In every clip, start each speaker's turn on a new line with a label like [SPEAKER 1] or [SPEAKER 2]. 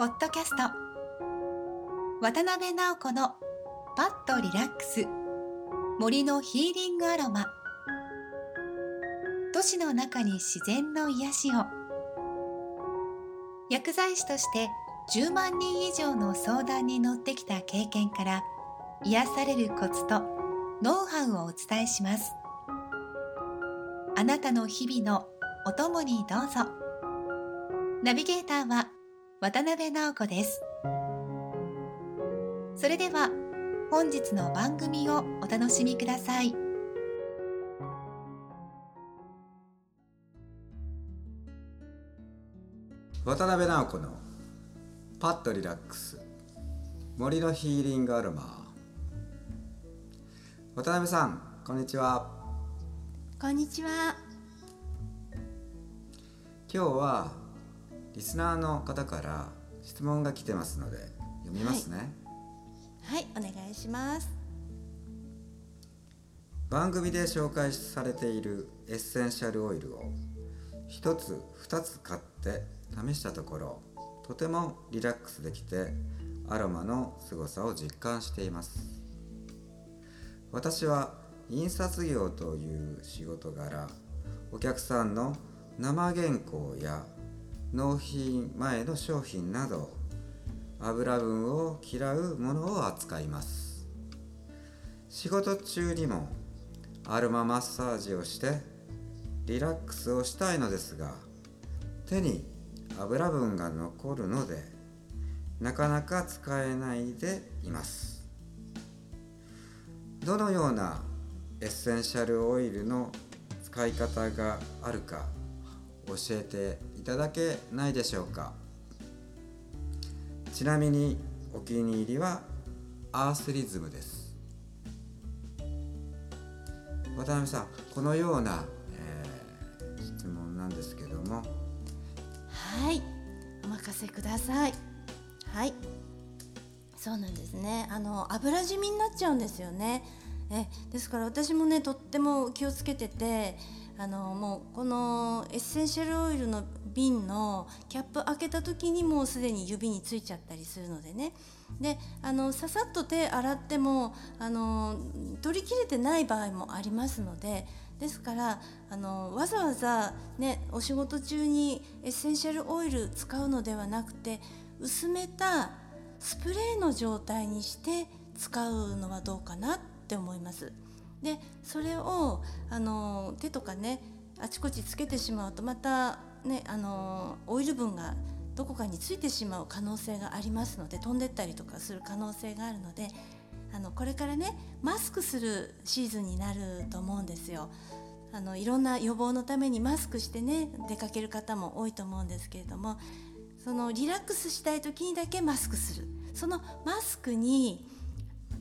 [SPEAKER 1] ポッドキャスト。渡辺直子のパッとリラックス。森のヒーリングアロマ。都市の中に自然の癒しを。薬剤師として10万人以上の相談に乗ってきた経験から癒されるコツとノウハウをお伝えします。あなたの日々のお供にどうぞ。ナビゲーターは渡辺直子です。それでは本日の番組をお楽しみください。
[SPEAKER 2] 渡辺直子のパッとリラックス。森のヒーリングアロマ。渡辺さんこんにちは。
[SPEAKER 3] こんにちは。
[SPEAKER 2] 今日はリスナーの方から質問が来てますので読みますね。
[SPEAKER 3] はい。お願いします。
[SPEAKER 2] 番組で紹介されているエッセンシャルオイルを1つ2つ買って試したところとてもリラックスできてアロマの凄さを実感しています。私は印刷業という仕事柄お客さんの生原稿や納品前の商品など油分を嫌うものを扱います。仕事中にもアロママッサージをしてリラックスをしたいのですが手に油分が残るのでなかなか使えないでいます。どのようなエッセンシャルオイルの使い方があるか教えていただけないでしょうか。ちなみにお気に入りはアースリズムです。渡辺さんこのような、えー、質問なんですけども。
[SPEAKER 3] はい。お任せください。はい。そうなんですね。あの油染みになっちゃうんですよね。えですから私もねとっても気をつけててあのもうこのエッセンシャルオイルの瓶のキャップ開けた時にもうすでに指についちゃったりするのでねであのささっと手洗ってもあの取りきれてない場合もありますのでですからあのわざわざ、ね、お仕事中にエッセンシャルオイル使うのではなくて薄めたスプレーの状態にして使うのはどうかなって思います。でそれをあの手とかねあちこちつけてしまうとまたねあのオイル分がどこかについてしまう可能性がありますので飛んでったりとかする可能性があるのであのこれからねマスクするシーズンになると思うんですよ。あのいろんな予防のためにマスクしてね出かける方も多いと思うんですけれどもそのリラックスしたい時にだけマスクするそのマスクに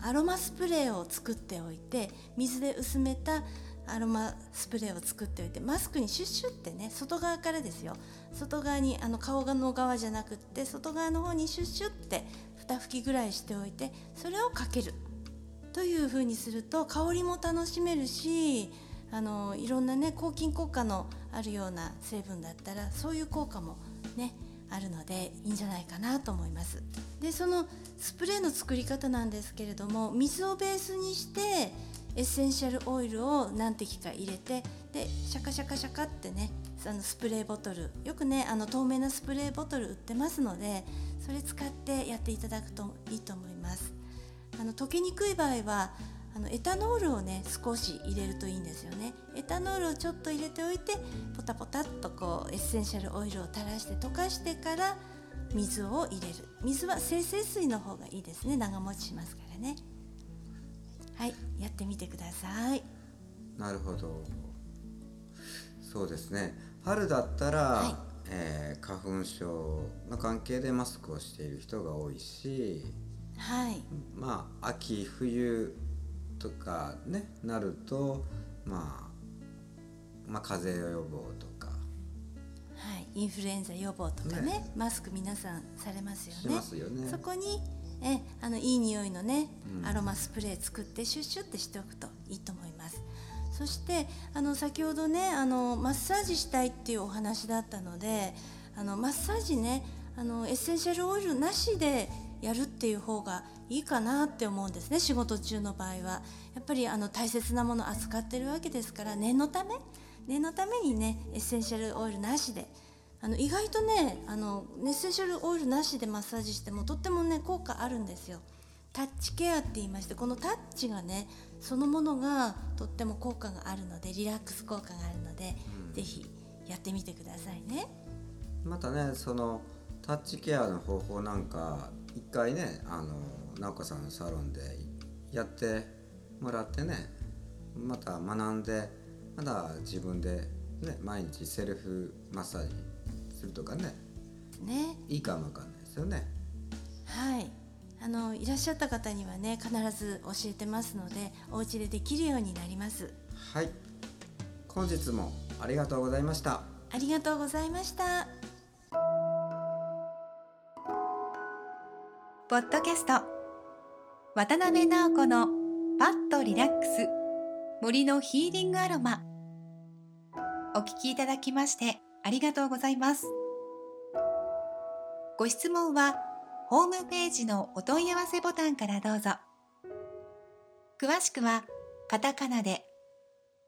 [SPEAKER 3] アロマスプレーを作っておいて水で薄めたアロマスプレーを作っておいてマスクにシュッシュってね外側からですよ。外側にあの顔の側じゃなくって外側の方にシュッシュって2吹きぐらいしておいてそれをかける。という風にすると香りも楽しめるしあのいろんなね抗菌効果のあるような成分だったらそういう効果もねあるのでいいんじゃないかなと思います。でそのスプレーの作り方なんですけれども水をベースにしてエッセンシャルオイルを何滴か入れてでシャカシャカシャカってねあのスプレーボトルよくねあの透明なスプレーボトル売ってますのでそれ使ってやっていただくといいと思いますあの溶けにくい場合はあのエタノールをね少し入れるといいんですよね。エタノールをちょっと入れておいてポタポタっとこうエッセンシャルオイルを垂らして溶かしてから水を入れる。水は精製水の方がいいですね。長持ちしますからね。はい。やってみてください。
[SPEAKER 2] なるほど。そうですね。春だったら、はい、えー、花粉症の関係でマスクをしている人が多いし、
[SPEAKER 3] はい、
[SPEAKER 2] まあ秋冬とかねなると、まあ、まあ風邪予防とか
[SPEAKER 3] インフルエンザ予防とかね、ね、マスク皆さんされますよね。
[SPEAKER 2] よね
[SPEAKER 3] そこにえあのいい匂いのね、うん、アロマスプレー作ってシュッシュってしておくといいと思います。そしてあの先ほどねあのマッサージしたいっていうお話だったのであのマッサージねあのエッセンシャルオイルなしでやるっていう方がいいかなって思うんですね仕事中の場合は。やっぱりあの大切なもの扱ってるわけですから念のため念のためにねエッセンシャルオイルなしで。あの意外とねあのエッセンシャルオイルなしでマッサージしてもとってもね効果あるんですよ。タッチケアって言いましてこのタッチがねそのものがとっても効果があるのでリラックス効果があるので、うん、ぜひやってみてくださいね。
[SPEAKER 2] またねそのタッチケアの方法なんか一回ねあの直子さんのサロンでやってもらってねまた学んでまだ自分で、ね、毎日セルフマッサージするとかね
[SPEAKER 3] ね。
[SPEAKER 2] いいかもわかんないですよね。
[SPEAKER 3] はい。あのいらっしゃった方にはね必ず教えてますのでお家でできるようになります。
[SPEAKER 2] はい。本日もありがとうございました。
[SPEAKER 3] ありがとうございました。
[SPEAKER 1] ポッドキャスト渡辺直子のパッとリラックス。森のヒーリングアロマ。お聞きいただきましてありがとうございます。ご質問はホームページのお問い合わせボタンからどうぞ。詳しくはカタカナで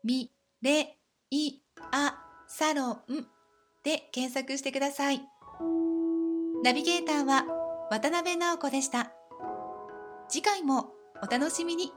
[SPEAKER 1] ミレイアサロンで検索してください。ナビゲーターは渡辺直子でした。次回もお楽しみに。